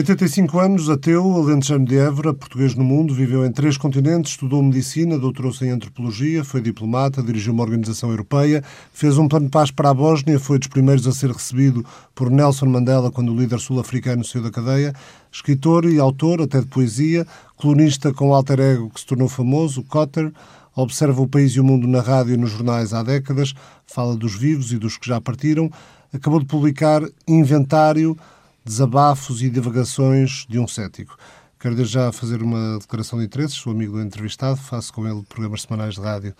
85 anos, ateu, alentejano de Évora, português no mundo, viveu em três continentes, estudou medicina, doutorou-se em antropologia, foi diplomata, dirigiu uma organização europeia, fez um plano de paz para a Bósnia, foi dos primeiros a ser recebido por Nelson Mandela quando o líder sul-africano saiu da cadeia, escritor e autor, até de poesia, colunista com alter ego que se tornou famoso, Cotter, observa o país e o mundo na rádio e nos jornais há décadas, fala dos vivos e dos que já partiram, acabou de publicar Inventário, desabafos e divagações de um cético. Quero desde já fazer uma declaração de interesses, sou amigo do entrevistado, faço com ele programas semanais de rádio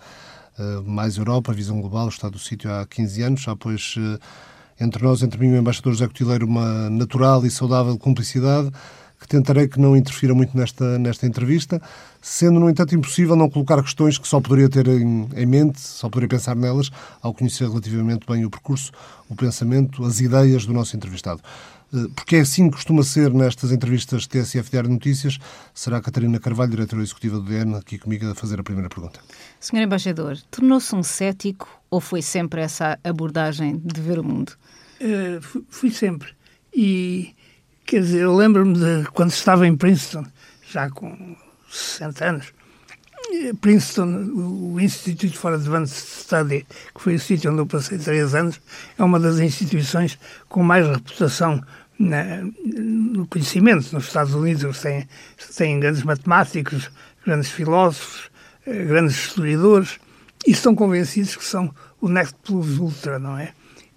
uh, Mais Europa, Visão Global, Estado do Sítio há 15 anos, já pois uh, entre nós, entre mim e o embaixador José Cotileiro, uma natural e saudável cumplicidade que tentarei que não interfira muito nesta, nesta entrevista, sendo, no entanto, impossível não colocar questões que só poderia ter em, em, mente, só poderia pensar nelas, ao conhecer relativamente bem o percurso, o pensamento, as ideias do nosso entrevistado. Eh, porque é assim que costuma ser nestas entrevistas de TSF Diário de Notícias. Será a Catarina Carvalho, diretora executiva do DN, aqui comigo a fazer a primeira pergunta. Senhor Embaixador, tornou-se um cético ou foi sempre essa abordagem de ver o mundo? Uh, fui, fui, sempre. E, quer dizer, eu lembro-me de quando estava em Princeton, já com 60 anos, eh, Princeton, o Institute for Advanced Study, que foi o sítio onde eu passei três anos, é uma das instituições com mais reputação na, no conhecimento nos Estados Unidos. Tem grandes matemáticos, grandes filósofos, eh, grandes historiadores e estão convencidos que são o next plus ultra, não é?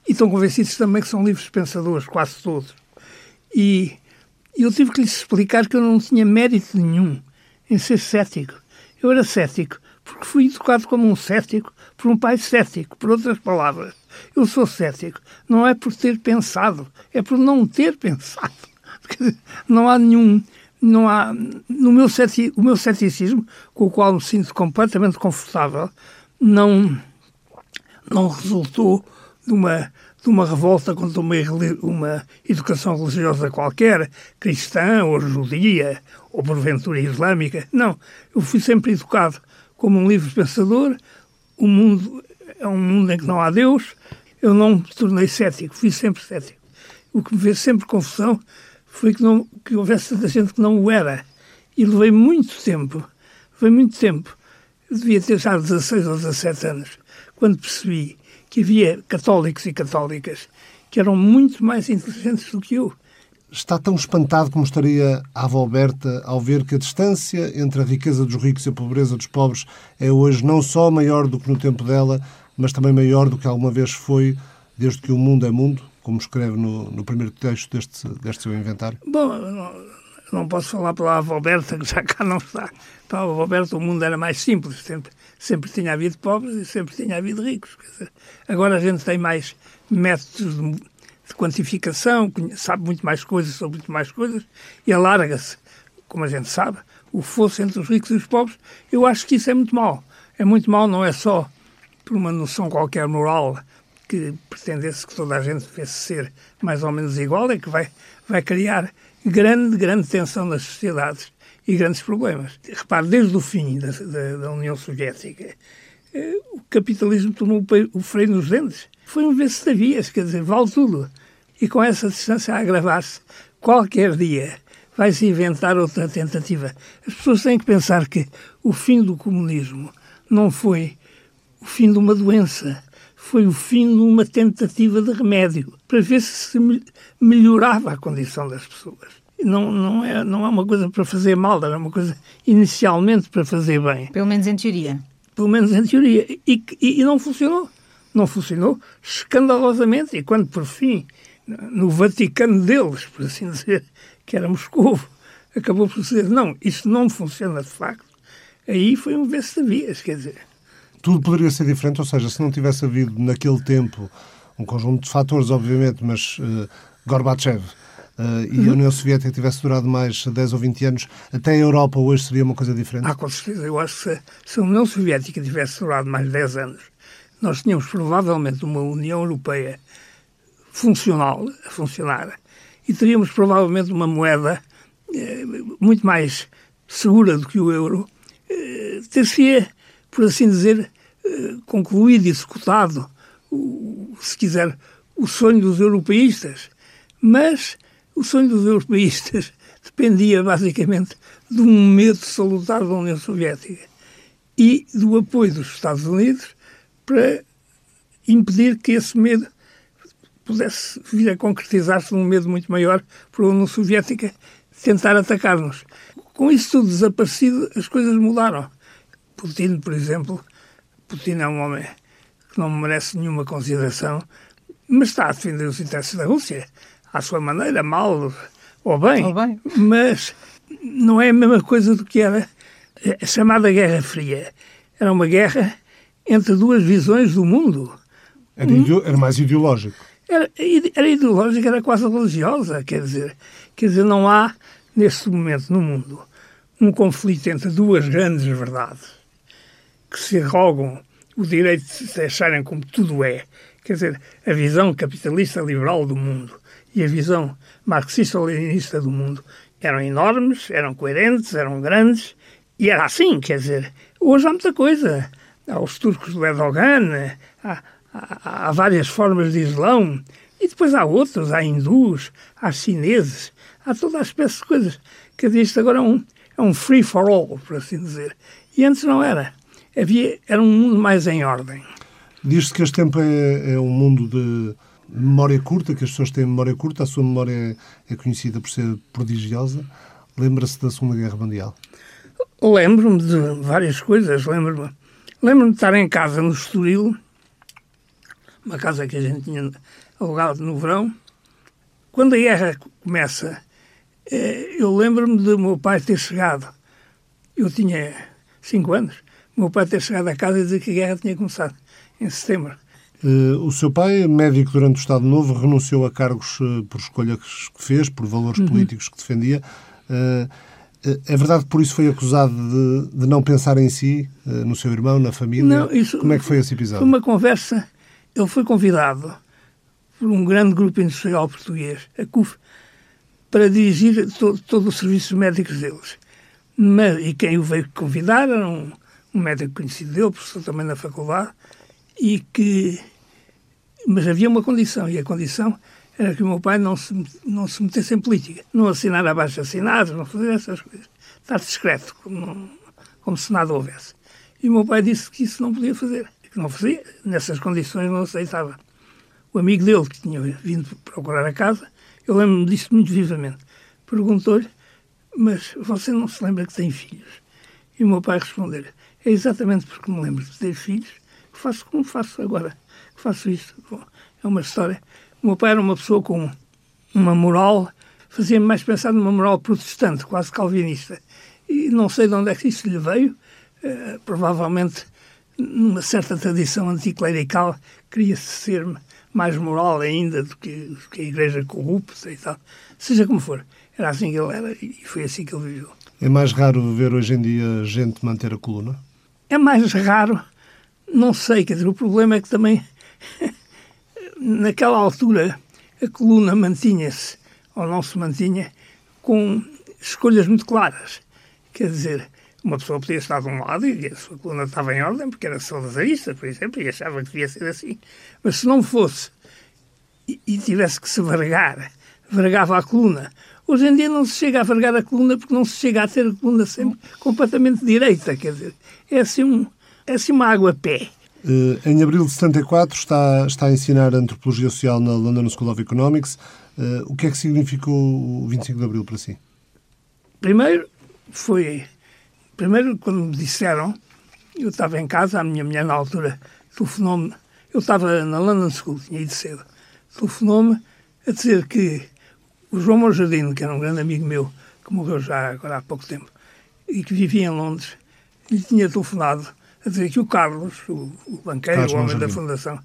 E estão convencidos também que são livres pensadores, quase todos. E eu tive que lhes explicar que eu não tinha mérito nenhum em ser cético. Eu era cético porque fui educado como um cético por um pai cético, por outras palavras. Eu sou cético. Não é por ter pensado, é por não ter pensado. Não há nenhum. Não há, no meu ceti, o meu ceticismo, com o qual me sinto completamente confortável, não, não resultou de uma, de uma revolta contra uma, uma educação religiosa qualquer, cristã ou judia, ou porventura islâmica. Não. Eu fui sempre educado como um livre pensador. O mundo é um mundo em que não há Deus. Eu não me tornei cético, fui sempre cético. O que me fez sempre confusão foi que, não, que houvesse tanta gente que não o era. E levei muito tempo, levei muito tempo. Eu devia ter já 16 ou 17 anos, quando percebi que havia católicos e católicas que eram muito mais inteligentes do que eu. Está tão espantado como estaria a avó Berta ao ver que a distância entre a riqueza dos ricos e a pobreza dos pobres é hoje não só maior do que no tempo dela, mas também maior do que alguma vez foi, desde que o mundo é mundo, como escreve no, no primeiro texto deste, deste seu inventário? Bom, não, não posso falar pela avó Berta, que já cá não está. Para a avó Berta o mundo era mais simples, sempre, sempre tinha havido pobres e sempre tinha havido ricos. Agora a gente tem mais métodos de, de quantificação, sabe muito mais coisas sobre muito mais coisas e alarga-se, como a gente sabe, o fosso entre os ricos e os pobres. Eu acho que isso é muito mau. É muito mau, não é só por uma noção qualquer moral que pretendesse que toda a gente devesse ser mais ou menos igual, é que vai, vai criar grande, grande tensão nas sociedades e grandes problemas. Repare, desde o fim da, da, da União Soviética, eh, o capitalismo tomou o freio nos dentes. Foi um vez vias, quer dizer, vale tudo. E com essa distância a agravar-se, qualquer dia vai-se inventar outra tentativa. As pessoas têm que pensar que o fim do comunismo não foi o fim de uma doença, foi o fim de uma tentativa de remédio para ver se se melhorava a condição das pessoas. Não, não, é, não é uma coisa para fazer mal, era uma coisa inicialmente para fazer bem. Pelo menos em teoria. Pelo menos em teoria. E, e, e não funcionou. Não funcionou escandalosamente. E quando, por fim, no Vaticano deles, por assim dizer, que era Moscou, acabou por dizer, não, isso não funciona de facto, aí foi um vez-sabias, quer dizer tudo poderia ser diferente, ou seja, se não tivesse havido naquele tempo um conjunto de fatores, obviamente, mas uh, Gorbachev uh, e uhum. a União Soviética tivesse durado mais 10 ou 20 anos, até a Europa hoje seria uma coisa diferente? Ah, com certeza. Eu acho que se, a União Soviética tivesse durado mais 10 anos, nós tínhamos provavelmente uma União Europeia funcional, a funcionar, e teríamos provavelmente uma moeda eh, muito mais segura do que o euro, eh, ter-se, por assim dizer, eh, concluído, executado, o, se quiser, o sonho dos europeístas. Mas o sonho dos europeístas dependia basicamente de um medo salutar da União Soviética e do apoio dos Estados Unidos para impedir que esse medo pudesse vir a concretizar-se num medo muito maior por a União Soviética tentar atacar-nos. Com isso tudo desaparecido, as coisas mudaram. Putin, por exemplo, Putin é um homem que não merece nenhuma consideração, mas está a defender os interesses da Rússia, à sua maneira, mal ou bem, ou bem. mas não é a mesma coisa do que era a chamada Guerra Fria. Era uma guerra entre duas visões do mundo. Era, era mais ideológico. Era, era ideológica, era quase religiosa, quer dizer, quer dizer, não há neste momento no mundo um conflito entre duas grandes verdades que se rogam o direito de se acharem como tudo é. Quer dizer, a visão capitalista liberal do mundo e a visão marxista-leninista do mundo eram enormes, eram coerentes, eram grandes, e era assim, quer dizer, hoje há muita coisa. Há os turcos do Erdogan, há, há, há várias formas de Islão, e depois há outros, há hindus, há chineses, há toda a espécie de coisas. Quer dizer, isto agora é um, é um free for all, por assim dizer. E antes não era. Havia, era um mundo mais em ordem. Diz-se que este tempo é, é um mundo de memória curta, que as pessoas têm memória curta, a sua memória é, conhecida por ser prodigiosa. Lembra-se da Segunda Guerra Mundial? Lembro-me de várias coisas. Lembro-me lembro de estar em casa no Estoril, uma casa que a gente tinha alugado no verão. Quando a guerra começa, eh, eu lembro-me de meu pai ter chegado. Eu tinha cinco anos. Meu pai ter chegado a casa e dizer que a guerra tinha começado em setembro. Uh, o seu pai, médico durante o Estado Novo, renunciou a cargos uh, por escolhas que fez, por valores uhum. políticos que defendia. Uh, é verdade que por isso foi acusado de, de não pensar em si, no seu irmão, na família? Não, isso Como é que foi esse episódio? Foi uma conversa. Ele foi convidado por um grande grupo industrial português, a CUF, para dirigir todo, todo os serviços médicos deles. Mas, e quem o veio convidar era um, um médico conhecido dele, professor também na faculdade, e que mas havia uma condição, e a condição era que o meu pai não se, não se metesse em política, não assinar abaixo assinados, não fazer essas coisas. Estar discreto, como, como se nada houvesse. E o meu pai disse que isso não podia fazer, que não fazia, nessas condições não aceitava. O amigo dele, que tinha vindo procurar a casa, eu lembro-me disso muito vivamente, perguntou-lhe, mas você não se lembra que tem filhos? E o meu pai respondeu-lhe, é exatamente porque me lembro de ter filhos que faço como faço agora faço. Bom, é uma história. O meu pai era uma pessoa com uma moral, fazia-me mais pensar numa moral protestante, quase calvinista. E não sei de onde é que isso lhe veio, uh, provavelmente numa certa tradição anticlerical, queria ser mais moral ainda do que, do que a igreja corrupta e tal. Seja como for, era assim que ele era e foi assim que ele viveu. É mais raro ver hoje em dia gente manter a coluna? É mais raro, não sei, quer dizer, o problema é que também Naquela altura, a coluna mantinha-se, ou não se mantinha, com escolhas muito claras. Quer dizer, uma pessoa podia estar de um lado e a sua coluna estava em ordem, porque era saudosista, por exemplo, e achava que devia ser assim. Mas se não fosse e, e tivesse que se vergar, vergava a coluna. Hoje em dia não se chega a vergar a coluna porque não se chega a ter a coluna sempre completamente direita, quer dizer, é assim, um, é assim uma água a pé. Uh, em abril de 74 está, está a ensinar Antropologia Social na London School of Economics. Uh, o que é que significou o 25 de abril para si? Primeiro, foi... Primeiro, quando me disseram, eu estava em casa, a minha mulher na altura telefonou-me, eu estava na London School, tinha ido cedo, telefonou-me a dizer que o João Monjardino, que era um grande amigo meu, que morreu já agora há pouco tempo, e que vivia em Londres, lhe tinha telefonado a dizer que o Carlos, o, o banqueiro, Carlos o homem da Fundação,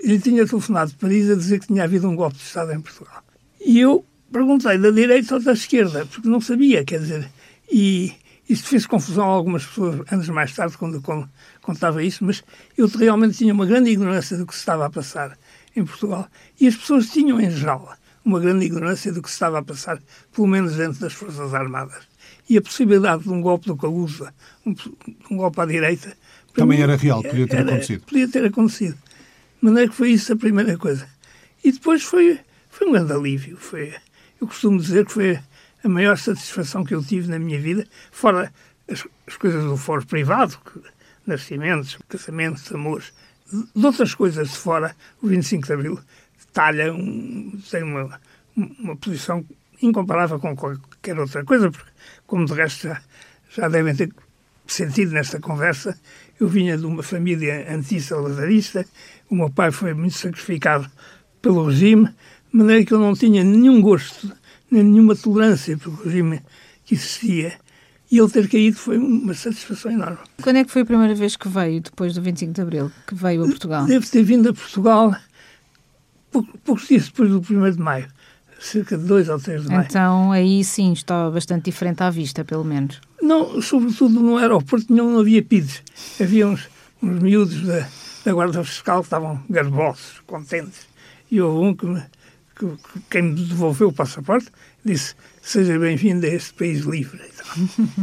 ele tinha telefonado de Paris a dizer que tinha havido um golpe de Estado em Portugal. E eu perguntei da direita ou da esquerda, porque não sabia, quer dizer, e isto fez confusão a algumas pessoas anos mais tarde, quando, quando contava isso, mas eu realmente tinha uma grande ignorância do que se estava a passar em Portugal. E as pessoas tinham, em geral, uma grande ignorância do que se estava a passar, pelo menos dentro das Forças Armadas. E a possibilidade de um golpe do Calusa, um, um golpe à direita, também era real, podia ter era, acontecido. Podia ter acontecido. De maneira que foi isso a primeira coisa. E depois foi, foi um grande alívio. Foi, eu costumo dizer que foi a maior satisfação que eu tive na minha vida, fora as, as coisas do foro privado, que, nascimentos, casamentos, amores, de outras coisas de fora, o 25 de Abril talha, um, tem uma, uma posição incomparável com qualquer outra coisa, porque, como de resto já, já devem ter sentido nesta conversa, eu vinha de uma família anti-saladarista, o meu pai foi muito sacrificado pelo regime, de maneira que eu não tinha nenhum gosto, nem nenhuma tolerância pelo regime que existia. E ele ter caído foi uma satisfação enorme. Quando é que foi a primeira vez que veio, depois do 25 de Abril, que veio a Portugal? Deve ter vindo a Portugal poucos dias depois do 1 de Maio cerca de dois ou três de maio. Então aí sim está bastante diferente à vista, pelo menos. Não, sobretudo no aeroporto não, não havia PIDs. Havia uns, uns miúdos da, da Guarda Fiscal que estavam garbosos, contentes. E houve um que, me, que, que quem me devolveu o passaporte disse seja bem-vindo a este país livre.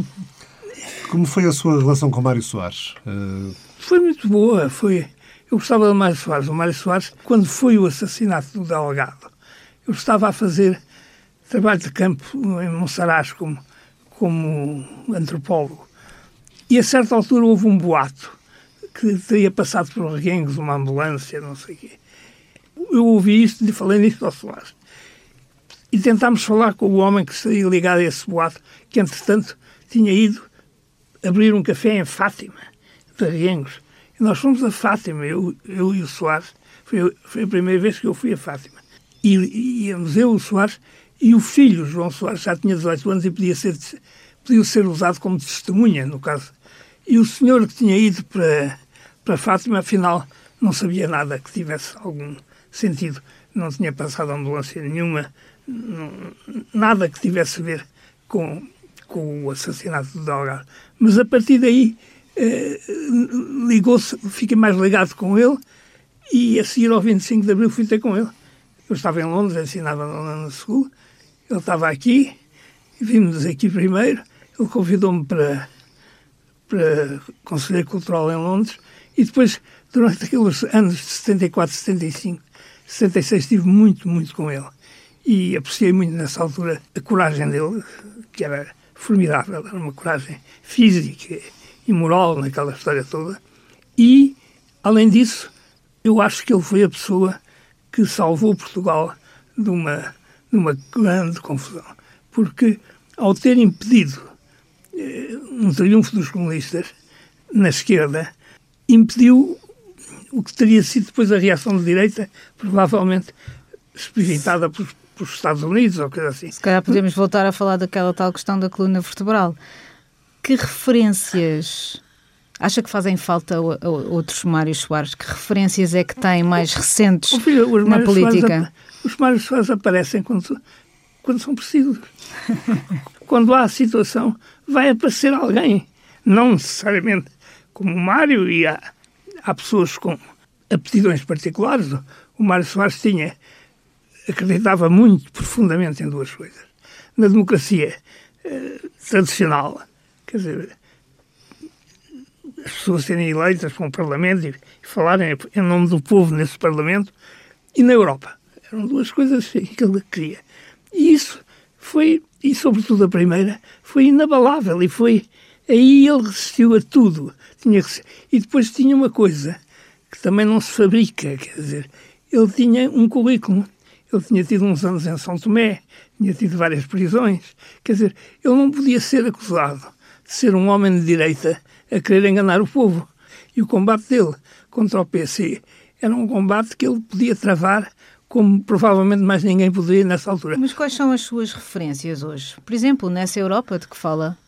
Como foi a sua relação com Mário Soares? Uh... Foi muito boa. Foi... Eu gostava de Mário Soares. O Mário Soares, quando foi o assassinato do delegado, eu estava a fazer trabalho de campo em Monsaraz como, como antropólogo. E a certa altura houve um boato que teria passado por Reguengos uma ambulância, não sei o quê. Eu ouvi isto e falei nisto ao Soares. E tentámos falar com o homem que estaria ligado a esse boato, que entretanto tinha ido abrir um café em Fátima, de Reguengos. E nós fomos a Fátima, eu, eu e o Soares. Foi, foi a primeira vez que eu fui a Fátima e íamos eu, o Soares, e o filho, João Soares, já tinha 18 anos e podia ser, podia ser usado como testemunha, no caso. E o senhor que tinha ido para, para Fátima, afinal, não sabia nada que tivesse algum sentido. Não tinha passado ambulância nenhuma, não, nada que tivesse a ver com, com o assassinato do Delgado. Mas a partir daí eh, ligou-se, fiquei mais ligado com ele e a seguir ao 25 de Abril fui ter com ele. Eu estava em Londres, ensinava no London School. Ele estava aqui, vimos aqui primeiro. Ele convidou-me para, para Conselheiro Cultural em Londres. E depois, durante aqueles anos de 74, 75, 76, estive muito, muito com ele. E apreciei muito nessa altura a coragem dele, que era formidável, era uma coragem física e moral naquela história toda. E, além disso, eu acho que ele foi a pessoa que salvou Portugal de uma, de uma grande confusão. Porque, ao ter impedido eh, um triunfo dos comunistas na esquerda, impediu o que teria sido depois a reação de direita, provavelmente experimentada pelos, pelos Estados Unidos ou coisa assim. Se calhar podemos voltar a falar daquela tal questão da coluna vertebral. Que referências Acha que fazem falta outros Mário Soares? Que referências é que tem mais recentes filho, na política? Os Mário Soares aparecem quando, quando são precisos. quando há a situação, vai aparecer alguém. Não necessariamente como o Mário, e há, há pessoas com aptidões particulares. O Mário Soares tinha, acreditava muito profundamente em duas coisas. Na democracia eh, tradicional, quer dizer, as pessoas serem eleitas para um Parlamento e, falarem em nome do povo nesse Parlamento, e na Europa. Eram duas coisas que ele queria. E isso foi, e sobretudo a primeira, foi inabalável e foi. Aí ele resistiu a tudo. Tinha e depois tinha uma coisa que também não se fabrica, quer dizer, ele tinha um currículo. Ele tinha tido uns anos em São Tomé, tinha tido várias prisões. Quer dizer, ele não podia ser acusado de ser um homem de direita a querer enganar o povo. E o combate dele contra o PC era um combate que ele podia travar como provavelmente mais ninguém poderia nessa altura. Mas quais são as suas referências hoje? Por exemplo, nessa Europa de que fala,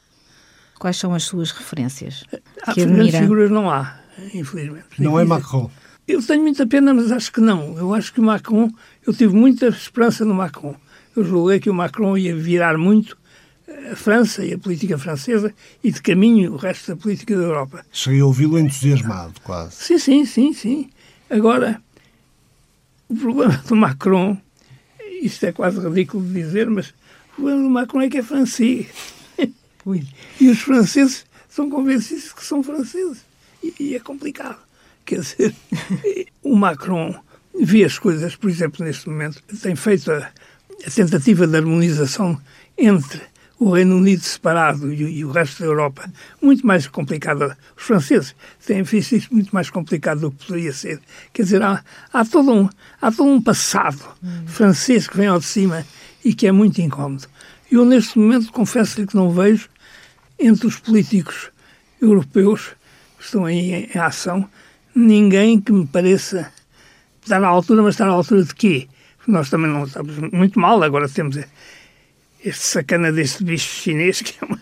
quais são as suas referências? Há que grandes figuras não há, infelizmente. Não é Macron? Eu tenho muita pena, mas acho que não. Eu acho que o Macron, eu tive muita esperança no Macron. Eu julguei que o Macron ia virar muito a França e a política francesa e de caminho o resto da política da Europa. Cheguei a ouvi-lo entusiasmado, quase. Sim, sim, sim, sim. Agora, o problema do Macron, isto é quase ridículo de dizer, mas o problema do Macron é que é francês. e os franceses são convencidos que são franceses. E, e é complicado. Quer dizer, o Macron vê as coisas, por exemplo, neste momento, tem feito a, a tentativa de harmonização entre o Reino Unido separado e, e, o resto da Europa, muito mais complicada. Os franceses têm visto isso muito mais complicado do que poderia ser. Quer dizer, há, há, todo, um, há todo um passado hum. francês que vem ao de cima e que é muito incómodo. Eu, neste momento, confesso-lhe que não vejo entre os políticos europeus que estão aí em, ação ninguém que me pareça estar à altura, mas estar à altura de quê? Nós também não estamos muito mal, agora temos este sacana deste bicho chinês, que é uma,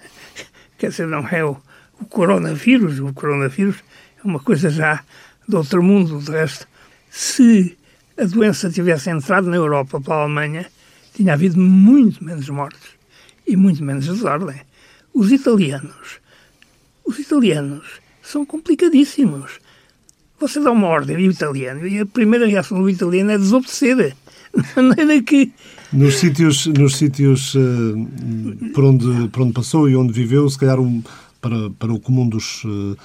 quer dizer, não é o, o coronavírus, o coronavírus é uma coisa já de outro mundo, de resto. Se a doença tivesse entrado na Europa pela Alemanha, tinha havido muito menos mortes e muito menos desordem. Os italianos, os italianos são complicadíssimos. Você dá uma ordem ao italiano e a primeira reação do italiano é desobedecer. De maneira que nos sítios, nos sítios uh, por, onde, por onde passou e onde viveu, se calhar um, para, para o comum dos, uh,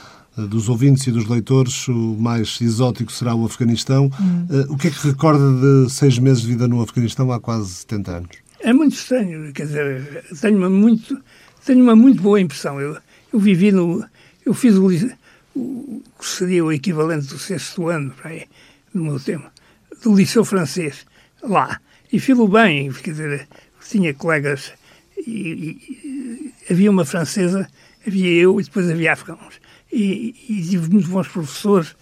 dos ouvintes e dos leitores, o mais exótico será o Afeganistão. Uh, o que é que recorda de seis meses de vida no Afeganistão há quase 70 anos? É muito estranho, quer dizer, tenho uma muito, tenho uma muito boa impressão. Eu, eu vivi no. Eu fiz o, o que seria o equivalente do sexto ano, aí, no meu tempo, do Liceu Francês, lá. E filo bem, quer dizer, tinha colegas e, e, havia uma francesa, havia eu e depois havia afegãos. E, e tive muito bons professores.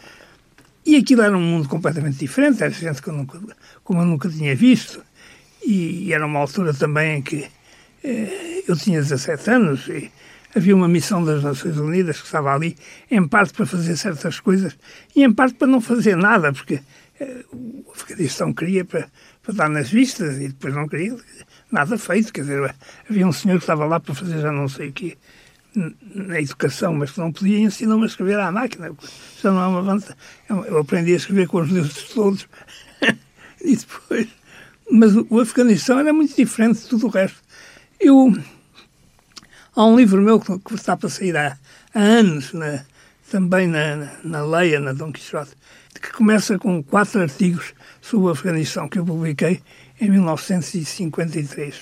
E aquilo era um mundo completamente diferente, era gente que eu nunca, como eu nunca tinha visto. E, era uma altura também em que eh, eu tinha 17 anos e havia uma missão das Nações Unidas que estava ali, em parte para fazer certas coisas e em parte para não fazer nada, porque eh, o Afeganistão queria para para dar nas vistas e depois não queria nada feito. Quer dizer, havia um senhor que estava lá para fazer já não sei o quê na educação, mas que não podia ensinar-me a escrever à máquina. Já não é uma vantagem. Eu aprendi a escrever com os deuses todos. e depois. Mas o Afeganistão era muito diferente de tudo o resto. Eu. Há um livro meu que está para sair há, há anos, na, também na, na Leia, na Dom Quixote, que começa com quatro artigos sobre o Afeganistão que eu publiquei em 1953.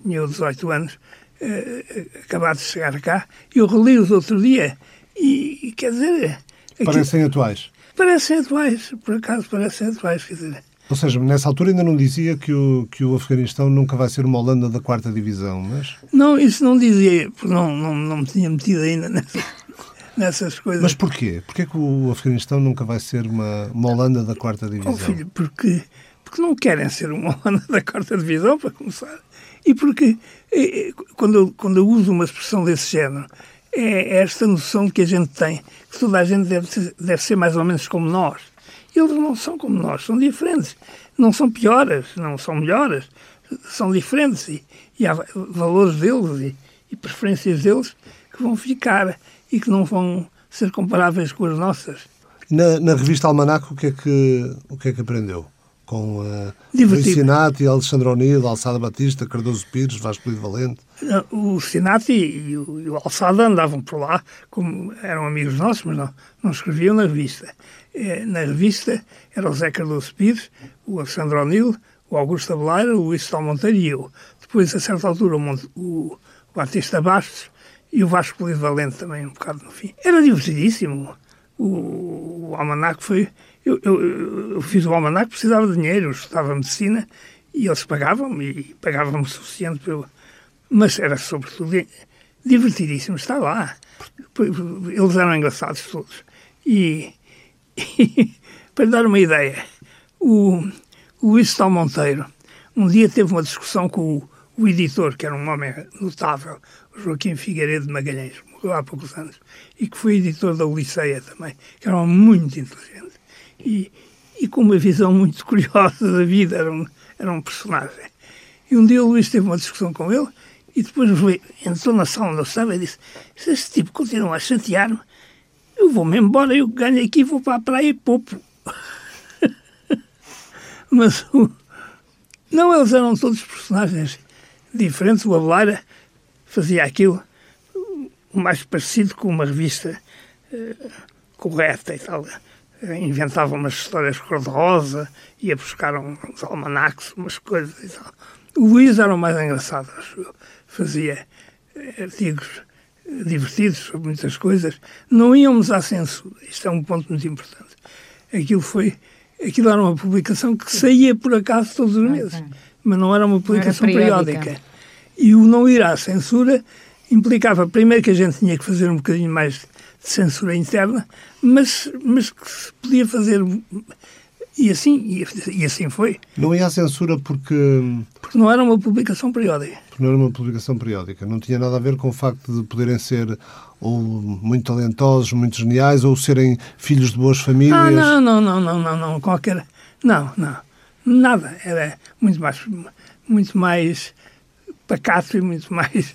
Tinha 18 anos, eh, acabado de chegar cá. Eu reli-os outro dia e, e quer dizer... Parecem atuais. Parecem atuais, por acaso parecem atuais, quer dizer... Ou seja, nessa altura ainda não dizia que o, que o Afeganistão nunca vai ser uma Holanda da quarta divisão, mas... Não, isso não dizia, porque não, não, não me tinha metido ainda nessa, nessas coisas. Mas porquê? Porquê que o Afeganistão nunca vai ser uma, uma Holanda da quarta divisão? Oh, filho, porque, porque não querem ser uma Holanda da quarta divisão, para começar. E porque, é, é, quando eu, quando eu uso uma expressão desse género, é esta noção que a gente tem, que toda a gente deve ser, deve ser mais ou menos como nós. Eles não são como nós, são diferentes. Não são piores, não são melhores, são diferentes. E, e há valores deles e, e preferências deles que vão ficar e que não vão ser comparáveis com as nossas. Na, na revista Almanac, o que é que, o que, é que aprendeu? Com uh, o Sinati, Alexandre O'Neill, Alçada Batista, Cardoso Pires, Vasco Lido Valente? O Sinati e o, e o Alçada andavam por lá, como eram amigos nossos, mas não, não escreviam na revista. Eh, na revista era o Zé Cardoso Pires, o Alexandre O'Neill, o Augusto Abeleira, o Luís Monteiro e eu. Depois, a certa altura, o, o Batista Bastos e o Vasco Polivalente também, um bocado no fim. Era divertidíssimo. O, o almanac foi... Eu, eu, eu, fiz o almanac, precisava de dinheiro, eu estudava medicina e eles pagavam-me e pagavam-me o suficiente para eu... Mas era, sobretudo, divertidíssimo estar lá. Eles eram engraçados todos. E, e para dar uma ideia, o, o Luís Tal Monteiro um dia teve uma discussão com o, o editor, que era um homem notável, Joaquim Figueiredo Magalhães, morreu há poucos anos, e que foi editor da Oliceia também, que era um muito inteligente e, e com uma visão muito curiosa da vida, era um, era um personagem. E um dia o Luís teve uma discussão com ele e depois entrou na sala onde eu estava e disse: Se este tipo continua a chatear-me, eu vou-me embora, eu ganho aqui, vou para a praia e poupo. Mas não, eles eram todos personagens diferentes. O Abelheira fazia aquilo mais parecido com uma revista uh, correta e tal. Inventava umas histórias cor-de-rosa, ia buscar uns almanacs, umas coisas e tal. O Luís era o mais engraçado, fazia artigos divertidos sobre muitas coisas. Não íamos à censura, isto é um ponto muito importante. Aquilo foi, aquilo era uma publicação que saía por acaso todos os meses, mas não era uma publicação era periódica. periódica. E o não ir à censura implicava, primeiro, que a gente tinha que fazer um bocadinho mais de censura interna, mas, mas que se podia fazer. E assim, e, e assim foi. Não ia à censura porque. Porque não era uma publicação periódica. Porque não era uma publicação periódica. Não tinha nada a ver com o facto de poderem ser ou muito talentosos, muito geniais, ou serem filhos de boas famílias. Ah, não, não, não, não, não, não. Qualquer. Não, não. Nada. Era muito mais, muito mais pacato e muito mais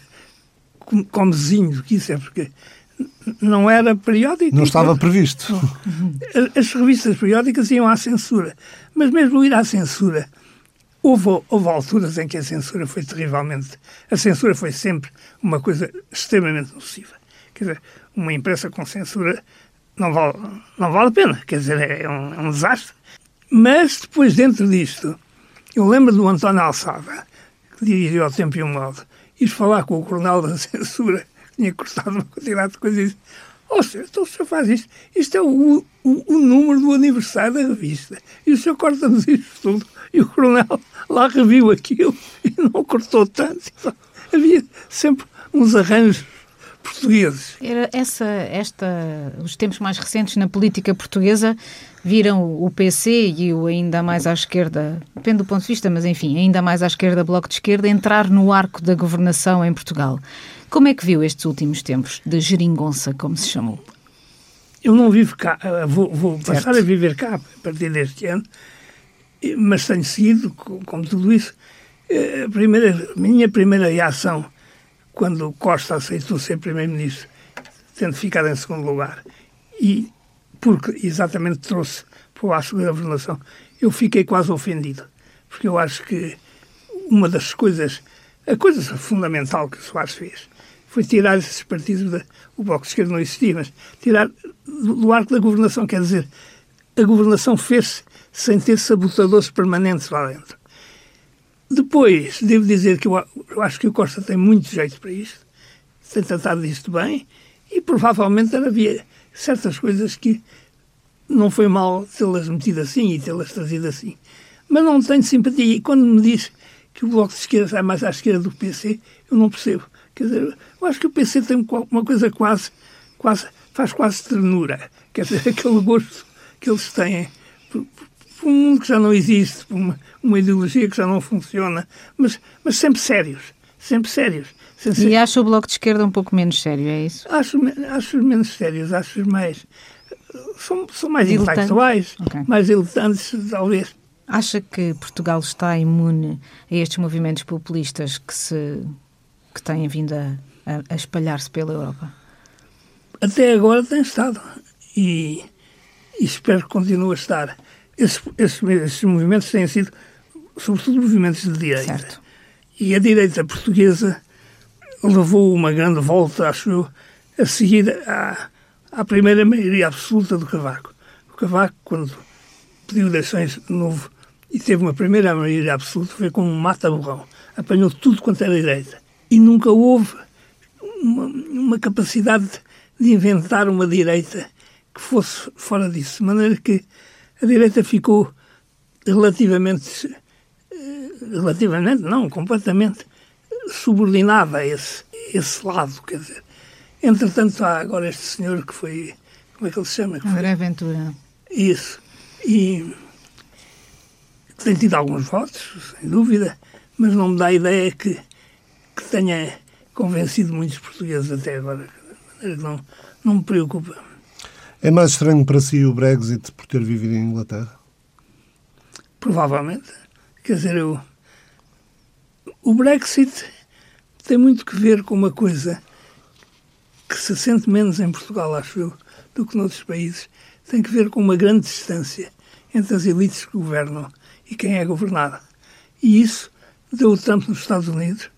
comezinho do que isso, é porque não era periódico. Não estava previsto. As revistas periódicas iam à censura, mas mesmo ir à censura, houve, houve alturas em que a censura foi terrivelmente. A censura foi sempre uma coisa extremamente nociva. Quer dizer, uma imprensa com censura não vale, não vale a pena, quer dizer, é um, é um desastre. Mas depois, dentro disto, eu lembro do António Alçada, que dirigiu ao Tempo e o Modo, ir falar com o coronel da censura, que tinha cortado uma quantidade de coisas, e disse, senhor, então o senhor faz isto, isto é o, o, o número do aniversário da revista, e o senhor corta-nos isto tudo. E o coronel lá reviu aquilo e não cortou tanto. Então, havia sempre uns arranjos portugueses. Era essa, esta, os tempos mais recentes na política portuguesa viram o PC e o ainda mais à esquerda, depende do ponto de vista, mas enfim, ainda mais à esquerda, Bloco de Esquerda, entrar no arco da governação em Portugal. Como é que viu estes últimos tempos de geringonça, como se chamou? Eu não vivo cá, eh, vou, vou passar a viver cá a partir deste ano, mas tenho seguido, como tudo isso, eh, a primeira, minha primeira reação quando Costa aceitou ser Primeiro-Ministro, tendo ficado em segundo lugar, e porque exatamente trouxe para o aço da governação, eu fiquei quase ofendido, porque eu acho que uma das coisas, a coisa fundamental que o Soares fez, foi tirar esses partidos, da, o Bloco de Esquerda não existia, mas tirar do, do arco da governação, quer dizer, a governação fez-se sem ter sabotadores permanentes lá dentro. Depois, devo dizer que eu, eu, acho que o Costa tem muito jeito para isto, tem tratado disto bem e provavelmente havia certas coisas que não foi mal tê-las metido assim e tê-las trazido assim. Mas não tenho simpatia. E quando me diz que o Bloco de Esquerda é mais à esquerda do PC, eu não percebo. Quer dizer, eu acho que o PC tem uma coisa quase, quase faz quase ternura. Quer dizer, aquele gosto que eles têm por, por um mundo que já não existe, por uma, uma ideologia que já não funciona, mas, mas sempre sérios, sempre sérios. E acha o Bloco de Esquerda um pouco menos sério, é isso? Acho, acho menos sérios, acho mais... São, são mais intelectuais, okay. mais diletantes, talvez. Acha que Portugal está imune a estes movimentos populistas que, se, que têm vindo a, a, a espalhar-se pela Europa? Até agora tem estado. E, e espero que continue a estar esses, esses, esses movimentos têm sido, sobretudo, movimentos de direita. Certo. E a direita portuguesa levou uma grande volta, acho eu, a seguir à, à primeira maioria absoluta do Cavaco. O Cavaco, quando pediu eleições de novo e teve uma primeira maioria absoluta, foi como um mata-borrão. Apanhou tudo quanto era direita. E nunca houve uma, uma capacidade de inventar uma direita que fosse fora disso. De maneira que a direita ficou relativamente, relativamente não, completamente subordinada a esse, esse lado, quer dizer. Entretanto, há agora este senhor que foi, como é que ele se chama? André Ventura. Isso. E tem tido alguns votos, sem dúvida, mas não me dá a ideia que, que tenha convencido muitos portugueses até agora. Não, não me preocupa. É mais estranho para si o Brexit por ter vivido em Inglaterra? Provavelmente. Quer dizer, eu, o Brexit tem muito que ver com uma coisa que se sente menos em Portugal, acho eu, do que noutros países. Tem que ver com uma grande distância entre as elites que governam e quem é governado. E isso deu o Trump nos Estados Unidos,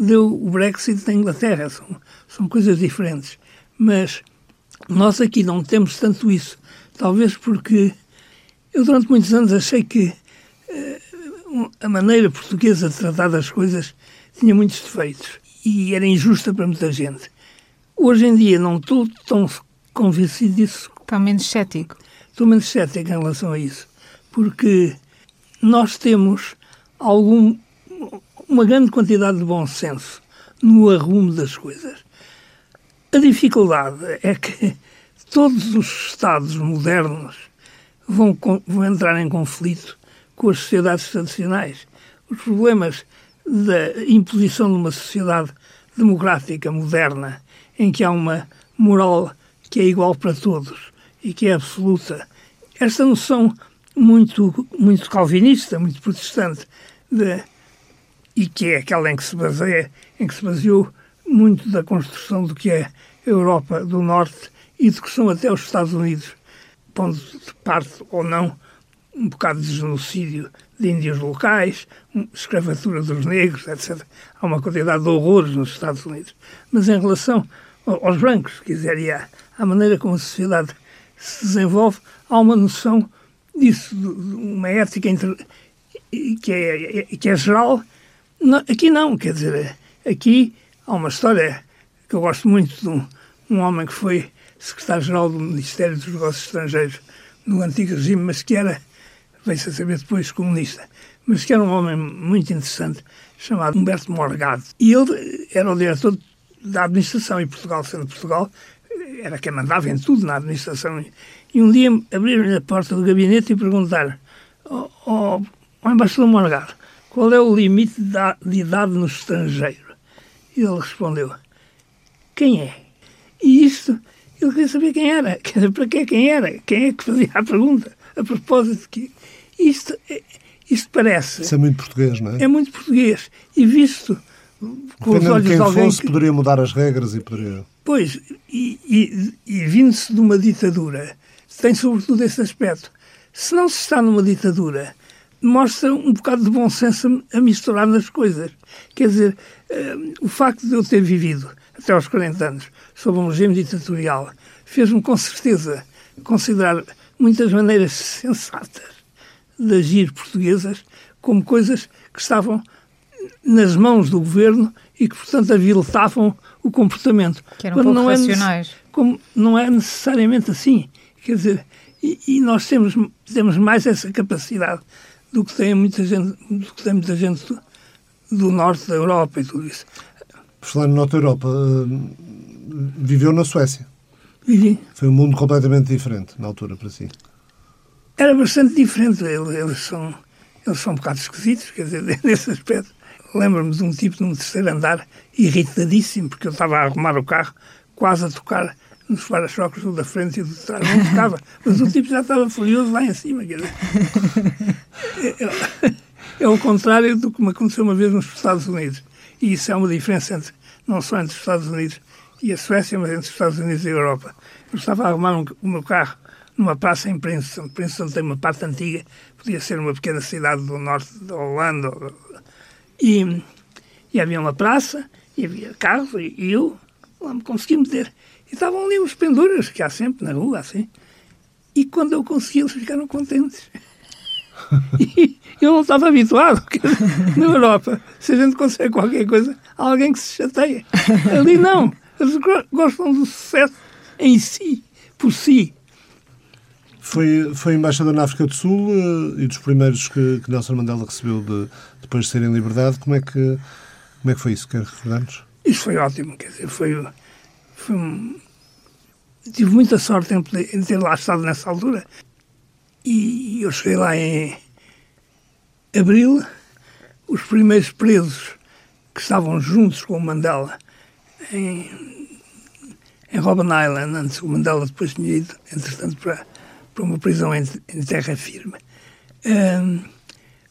deu o Brexit na Inglaterra. São, são coisas diferentes. Mas nós aqui não temos tanto isso. Talvez porque eu durante muitos anos achei que uh, a maneira portuguesa de tratar das coisas tinha muitos defeitos e era injusta para muita gente. Hoje em dia não estou tão convencido disso. Está menos cético. Estou menos cético em relação a isso. Porque nós temos algum, uma grande quantidade de bom senso no arrumo das coisas. A dificuldade é que todos os Estados modernos vão, vão entrar em conflito com as sociedades tradicionais. Os problemas da imposição de uma sociedade democrática moderna, em que há uma moral que é igual para todos e que é absoluta. Esta noção muito, muito calvinista, muito protestante, de, e que é aquela em que se baseia, em que se baseou muito da construção do que é a Europa do Norte e do que são até os Estados Unidos, pondo de parte ou não um bocado de genocídio de índios locais, escravatura dos negros, etc. Há uma quantidade de horrores nos Estados Unidos. Mas em relação aos brancos, quiser, e à, à maneira como a sociedade se desenvolve, há uma noção disso, de uma ética entre, que, é, que é geral. aqui não, quer dizer, aqui há uma história que eu gosto muito de um, um homem que foi secretário-geral do Ministério dos Negócios Estrangeiros no antigo regime, mas que era, veio-se a saber depois, comunista, mas que era um homem muito interessante, chamado Humberto Morgado. E ele era o diretor da administração, e Portugal, sendo Portugal, era quem mandava em tudo na administração. E um dia abriram-lhe a porta do gabinete e perguntaram ao oh, oh, embaixador Morgado qual é o limite de idade no estrangeiro. E ele respondeu, quem é? E isto, ele queria saber quem era, para que quem era, quem é que fazia a pergunta, a propósito de que isto, é, isto parece... Isso é muito português, não é? É muito português. E visto com os olhos quem de alguém fosse, que... poderia mudar as regras e poderia... Pois, e, e, e vindo-se de uma ditadura, tem sobretudo esse aspecto. Se não se está numa ditadura, mostra um bocado de bom senso a, misturar nas coisas. Quer dizer, uh, o facto de eu ter vivido até aos 40 anos sob um regime ditatorial fez-me com certeza considerar muitas maneiras sensatas de agir portuguesas como coisas que estavam nas mãos do governo e que, portanto, aviltavam o comportamento. Que eram pouco não racionais. É, como não é necessariamente assim. Quer dizer, e, e, nós temos, temos mais essa capacidade do que tem muita gente, do que tem muita gente do, do norte da Europa e tudo isso. Por falar no norte da Europa, uh, viveu na Suécia. Vivi. Foi um mundo completamente diferente na altura para si. Era bastante diferente. Eles, eles são, eles são um bocado esquisitos, quer dizer, nesse aspecto. Lembro-me de um tipo num terceiro andar, irritadíssimo, porque eu estava a arrumar o carro, quase a tocar nos para-choques do da frente e do de trás. Não tocava, mas o tipo já estava furioso lá em cima. Quer dizer. É, é, é o contrário do que me aconteceu uma vez nos Estados Unidos. E isso é uma diferença entre, não só entre os Estados Unidos e a Suécia, mas entre os Estados Unidos e a Europa. Eu estava a arrumar um, o meu carro numa praça em Princeton. Princeton tem uma parte antiga, podia ser uma pequena cidade do norte da Holanda, e, e havia uma praça, e havia carros, e, eu lá me consegui meter. E estavam ali os penduras, que há sempre na rua, assim. E quando eu consegui, eles ficaram contentes. e eu não estava habituado, porque na Europa, se a gente consegue qualquer coisa, há alguém que se chateia. Ali não. Eles gostam do sucesso em si, por si. Foi, foi embaixador na África do Sul uh, e dos primeiros que, que, Nelson Mandela recebeu de, depois de ser em liberdade. Como é que, como é que foi isso? Quer recordar-nos? Isso foi ótimo, quer dizer, foi, foi um... Tive muita sorte em, em, ter lá estado nessa altura. E eu cheguei lá em abril. Os primeiros presos que estavam juntos com o Mandela em, em Robben Island, antes o Mandela depois tinha ido, entretanto, para para uma prisão em, em terra firme. Um,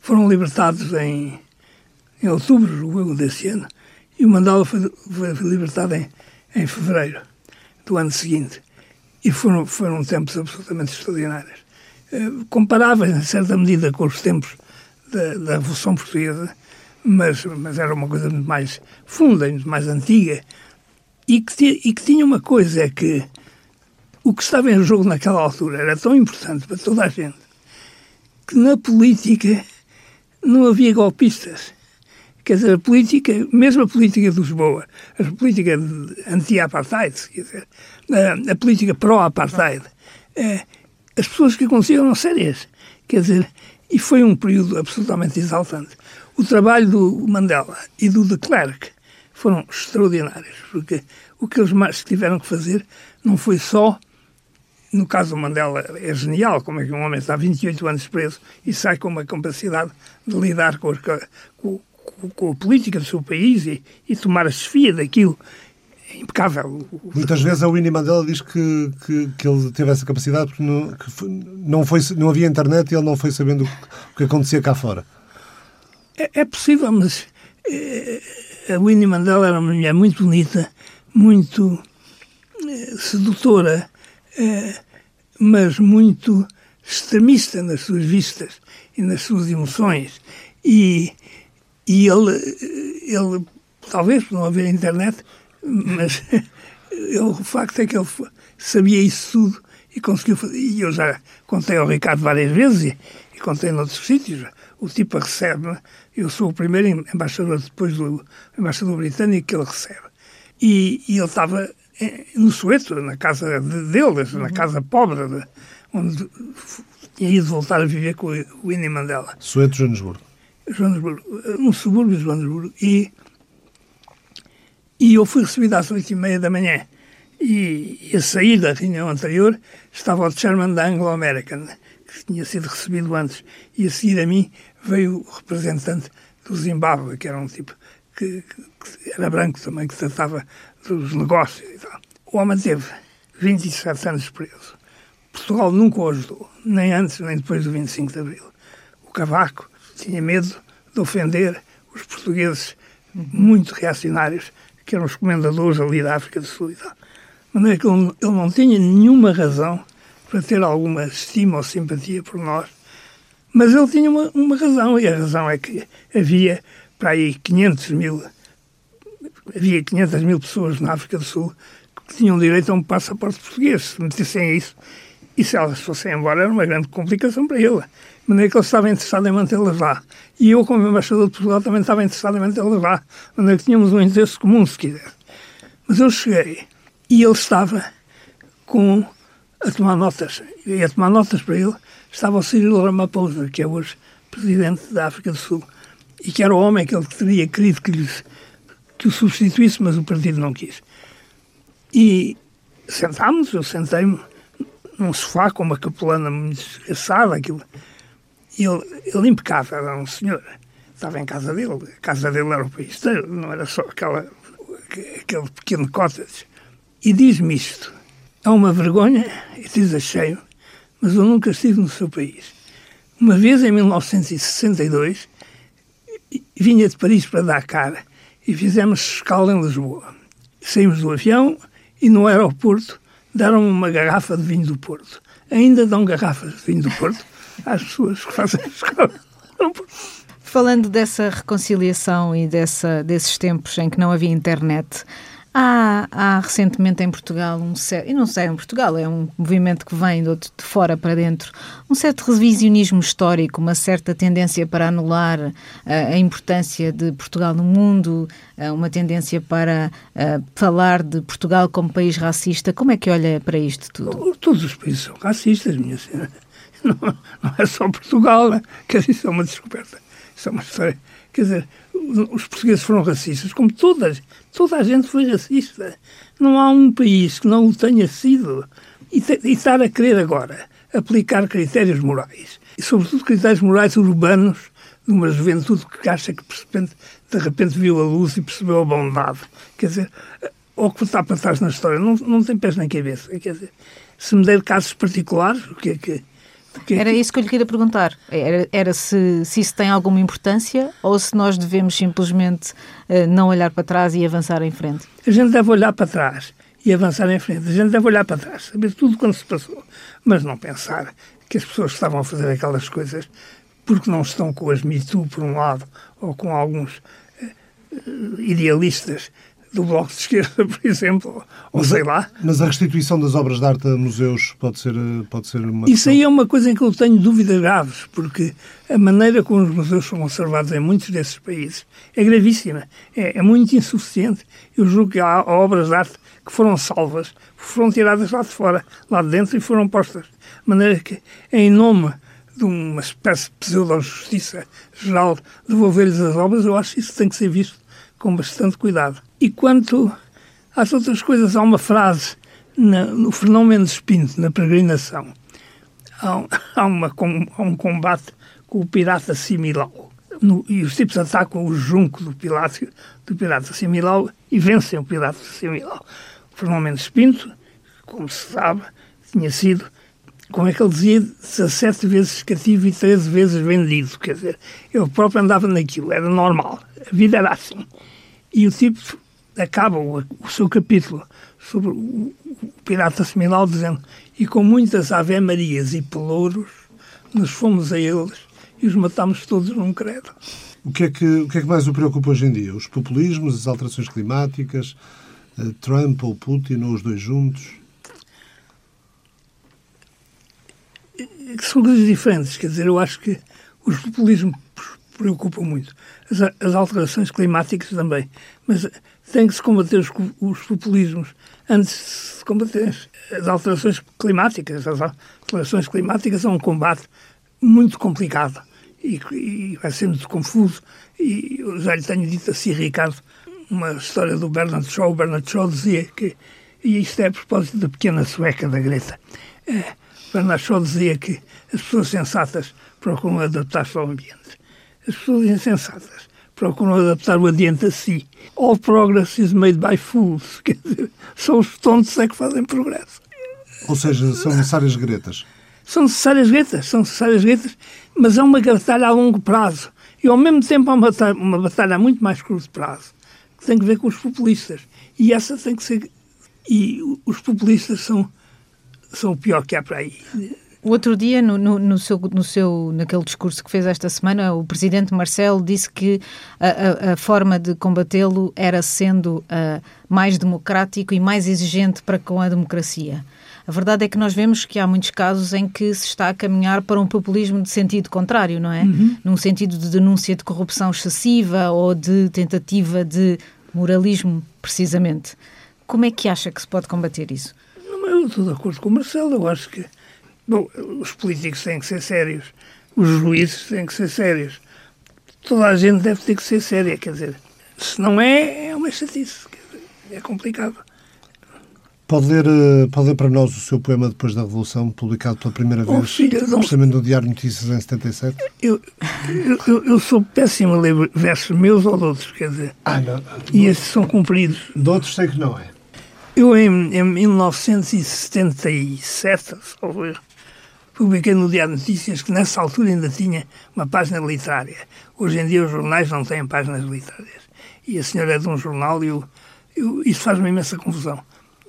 foram libertados em, em outubro desse ano e o Mandela foi, foi libertado em, em fevereiro do ano seguinte. E foram, foram tempos absolutamente extraordinários. Uh, comparáveis, em certa medida, com os tempos da, da Revolução Portuguesa, mas, mas era uma coisa muito mais funda, muito mais antiga, e que, e que tinha uma coisa, é que o que estava em jogo naquela altura era tão importante para toda a gente que na política não havia golpistas. Quer dizer, a política, mesmo a política de Lisboa, a política anti-apartheid, a, a política pró-apartheid, é, as pessoas que aconteciam eram sérias. Quer dizer, e foi um período absolutamente exaltante. O trabalho do Mandela e do de Klerk foram extraordinários, porque o que eles mais tiveram que fazer não foi só no caso do Mandela é genial, como é que um homem está 28 anos preso e sai com uma capacidade de lidar com, com, com a política do seu país e, e tomar a chefia daquilo é impecável. Muitas vezes a Winnie Mandela diz que, que, que, ele teve essa capacidade porque não, não, foi, não havia internet e ele não foi sabendo o que acontecia cá fora. É, é possível, mas é, a Winnie Mandela era uma mulher muito bonita, muito é, sedutora, é, mas muito extremista nas suas vistas e nas suas emoções. E e ele, ele talvez por não haver internet, mas ele, o facto é que ele sabia isso tudo e conseguiu fazer. E eu já contei ao Ricardo várias vezes e, e contei noutros sítios. O tipo recebe, eu sou o primeiro embaixador depois do embaixador britânico que ele recebe. E, e ele estava no Sueto, na casa deles, uhum. na casa pobre, de, onde tinha ido voltar a viver com o Winnie Mandela. Sueto, Joanesburgo. Joanesburgo, um subúrbio de Joanesburgo, e, e eu fui recebido às oito e meia da manhã. E, a sair da reunião anterior estava o chairman da Anglo-American, que tinha sido recebido antes, e a seguir a mim veio o representante do Zimbábue, que era um tipo que, que era branco também, que tratava dos negócios e tal. O homem teve 27 anos preso. Portugal nunca o ajudou, nem antes nem depois do 25 de Abril. O Cavaco tinha medo de ofender os portugueses muito reacionários, que eram os comendadores ali da África do Sul e tal. De maneira que ele, não tinha nenhuma razão para ter alguma estima ou simpatia por nós, mas ele tinha uma, uma razão, e a razão é que havia para aí 500 mil, havia 500 mil pessoas na África do Sul que tinham direito a um passaporte português. Se metessem isso, e se elas fossem embora, era uma grande complicação para ele de maneira que ele estava interessado em mantê-las lá. E eu, como embaixador de Portugal, também estava interessado em mantê-las lá, de maneira que tínhamos um interesse comum, se quiser. Mas eu cheguei e ele estava com a tomar notas. E a tomar notas para ele estava o Cyril Ramaphosa, que é hoje presidente da África do Sul, e que era o homem que ele teria querido que, lhes, que o substituísse, mas o partido não quis. E sentámos, eu sentei-me num sofá com uma capulana muito desgraçada, aquilo ele, ele impecável, era um senhor. Estava em casa dele, a casa dele era o país inteiro, não era só aquela, aquele pequeno cottage. E diz-me isto: é uma vergonha, e diz a cheio, mas eu nunca estive no seu país. Uma vez, em 1962, vinha de Paris para Dakar e fizemos escala em Lisboa. Saímos do avião e no aeroporto deram uma garrafa de vinho do Porto. Ainda dão garrafas de vinho do Porto às pessoas que fazem escola. Falando dessa reconciliação e dessa, desses tempos em que não havia internet, há, há recentemente em Portugal um certo, e não sei em Portugal, é um movimento que vem de, de fora para dentro, um certo revisionismo histórico, uma certa tendência para anular uh, a importância de Portugal no mundo, uh, uma tendência para uh, falar de Portugal como país racista. Como é que olha para isto tudo? Todos os países são racistas, minha senhora. Não, não é só Portugal, né? dizer, isso é uma descoberta. Isso é uma história. Quer dizer, os portugueses foram racistas, como todas, toda a gente foi racista. Não há um país que não o tenha sido. E, e estar a querer agora aplicar critérios morais, e sobretudo critérios morais urbanos, de uma juventude que acha que de repente, de repente viu a luz e percebeu a bondade. Quer dizer, ou que está para trás na história, não, não tem pés nem cabeça. Quer dizer, se me der casos particulares, o que é que porque... Era isso que eu lhe queria perguntar. Era, era se, se, isso tem alguma importância ou se nós devemos simplesmente uh, não olhar para trás e avançar em frente? A gente deve olhar para trás e avançar em frente. A gente deve olhar para trás, saber tudo quando se passou, mas não pensar que as pessoas estavam a fazer aquelas coisas porque não estão com as Me Too, por um lado, ou com alguns uh, idealistas do Bloco de Esquerda, por exemplo, ou sei lá. Mas a restituição das obras de arte a museus pode ser, pode ser uma. Isso aí é uma coisa em que eu tenho dúvidas graves, porque a maneira como os museus são conservados em muitos desses países é gravíssima, é, é muito insuficiente. Eu julgo que há obras de arte que foram salvas, foram tiradas lá de fora, lá de dentro e foram postas. De maneira que, em nome de uma espécie de pseudo-justiça geral, devolver-lhes as obras, eu acho que isso tem que ser visto com bastante cuidado. E quanto às outras coisas, há uma frase na, no Fernão Mendes Pinto, na peregrinação. Há, há, uma, há um combate com o pirata Similau. No, e os tipos atacam o junco do, pilato, do pirata Similau e vencem o pirata Similau. O Fernão Mendes Pinto, como se sabe, tinha sido, como é que ele dizia, 17 vezes cativo e 13 vezes vendido. Quer dizer, ele próprio andava naquilo, era normal. A vida era assim. E o tipo acaba o, seu capítulo sobre o, o pirata seminal dizendo e com muitas ave-marias e pelouros nos fomos a eles e os matámos todos num credo. O que, é que, o que é que mais o preocupa hoje em dia? Os populismos, as alterações climáticas, eh, Trump ou Putin ou os dois juntos? São coisas diferentes. Quer dizer, eu acho que os populismos preocupam muito. As, as alterações climáticas também. Mas tem que se combater os, os populismos antes de se combater as alterações climáticas. As alterações climáticas são um combate muito complicado e, e vai ser muito confuso. E eu já lhe tenho dito assim, Ricardo, uma história do Bernard Shaw. O Bernard Shaw dizia que, e isto é a propósito da pequena sueca da Greta, é, Bernard Shaw dizia que as pessoas sensatas procuram adaptar-se ao ambiente. As pessoas insensatas procuram adaptar o ambiente a si. All progress is made by fools. Quer dizer, são os tontos é que fazem progresso. Ou seja, são necessárias gretas. São necessárias gretas, são necessárias gretas, mas é uma batalha a longo prazo. E ao mesmo tempo há uma batalha, uma batalha a muito mais curto prazo, que tem que ver com os populistas. E essa tem que ser. E os populistas são, são o pior que há para aí. O outro dia, no, no, no, seu, no seu, naquele discurso que fez esta semana, o presidente Marcelo disse que a, a, a forma de combatê-lo era sendo uh, mais democrático e mais exigente para com a democracia. A verdade é que nós vemos que há muitos casos em que se está a caminhar para um populismo de sentido contrário, não é? Uhum. Num sentido de denúncia de corrupção excessiva ou de tentativa de moralismo, precisamente. Como é que acha que se pode combater isso? Eu estou de acordo com o Marcelo. Eu acho que Bom, os políticos têm que ser sérios, os juízes têm que ser sérios. Toda a gente deve ter que ser séria, quer dizer, se não é, é uma chatice, é complicado. Pode ler, eh, pode ler para nós o seu poema Depois da Revolução, publicado pela primeira oh, vez, filha, precisamente no Diário Notícias em 77? Eu, eu, eu, sou péssimo a ler versos meus ou de outros, quer dizer. Ah, não. E esses são cumpridos. De outros sei que não é. Eu, em, em 1977, talvez, publiquei no Diário Notícias que nessa altura ainda tinha uma página literária. Hoje em dia os jornais não têm páginas literárias. E a senhora é de um jornal e eu, eu, isso faz uma imensa confusão.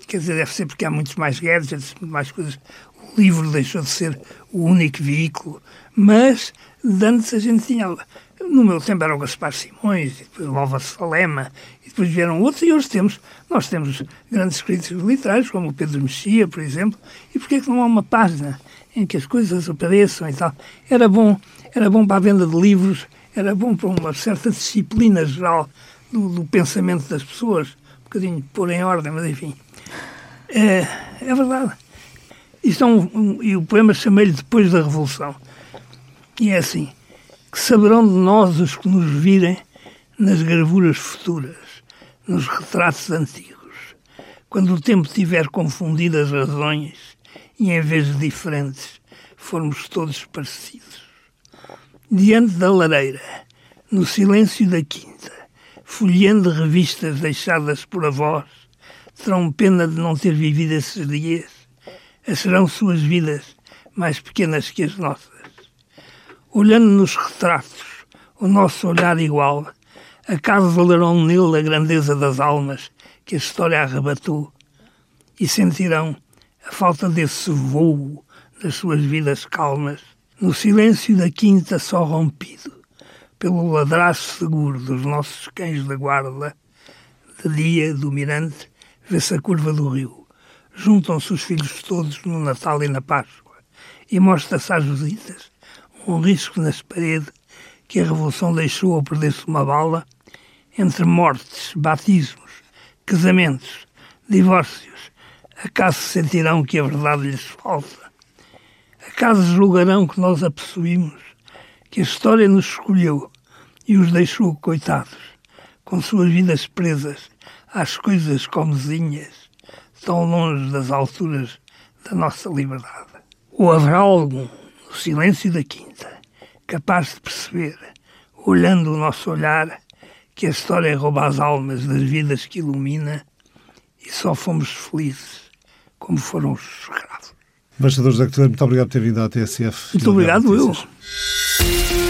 Quer dizer, deve ser porque há muitos mais gadgets, mais coisas. O livro deixou de ser o único veículo. Mas, antes a gente tinha... No meu tempo era o Gaspar Simões, e depois o Álvaro Salema, e depois vieram outros, e hoje temos, nós temos grandes críticos literários, como o Pedro Mexia, por exemplo, e porquê é que não há uma página em que as coisas apareçam e tal. Era bom, era bom para a venda de livros, era bom para uma certa disciplina geral do, do pensamento das pessoas, um bocadinho pôr em ordem, mas enfim. É, é verdade. Isto é um, um, e o poema chamei-lhe Depois da Revolução. E é assim, que saberão de nós os que nos virem nas gravuras futuras, nos retratos antigos, quando o tempo tiver confundido as razões e em vez de diferentes, formos todos parecidos. Diante da lareira, no silêncio da quinta, folheando revistas deixadas por avós, terão pena de não ter vivido esses dias? Serão suas vidas mais pequenas que as nossas? Olhando nos retratos, o nosso olhar igual, acaso valerão nele a grandeza das almas que a história arrebatou e sentirão a falta desse voo das suas vidas calmas, no silêncio da quinta só rompido, pelo ladraço seguro dos nossos cães da guarda, De dia, do mirante, vê-se a curva do rio. Juntam-se os filhos todos no Natal e na Páscoa. E mostra-se às visitas um risco nas paredes que a Revolução deixou ao perder-se uma bala entre mortes, batismos, casamentos, divórcios. Acaso sentirão que a verdade lhes falta? Acaso julgarão que nós a possuímos? Que a história nos escolheu e os deixou coitados, com suas vidas presas às coisas comezinhas, tão longe das alturas da nossa liberdade. Ou haverá algum, no silêncio da quinta, capaz de perceber, olhando o nosso olhar, que a história rouba as almas das vidas que ilumina e só fomos felizes como foram os escravos. Embaixador José Coutinho, muito obrigado por ter vindo à TSF. Muito obrigado, eu.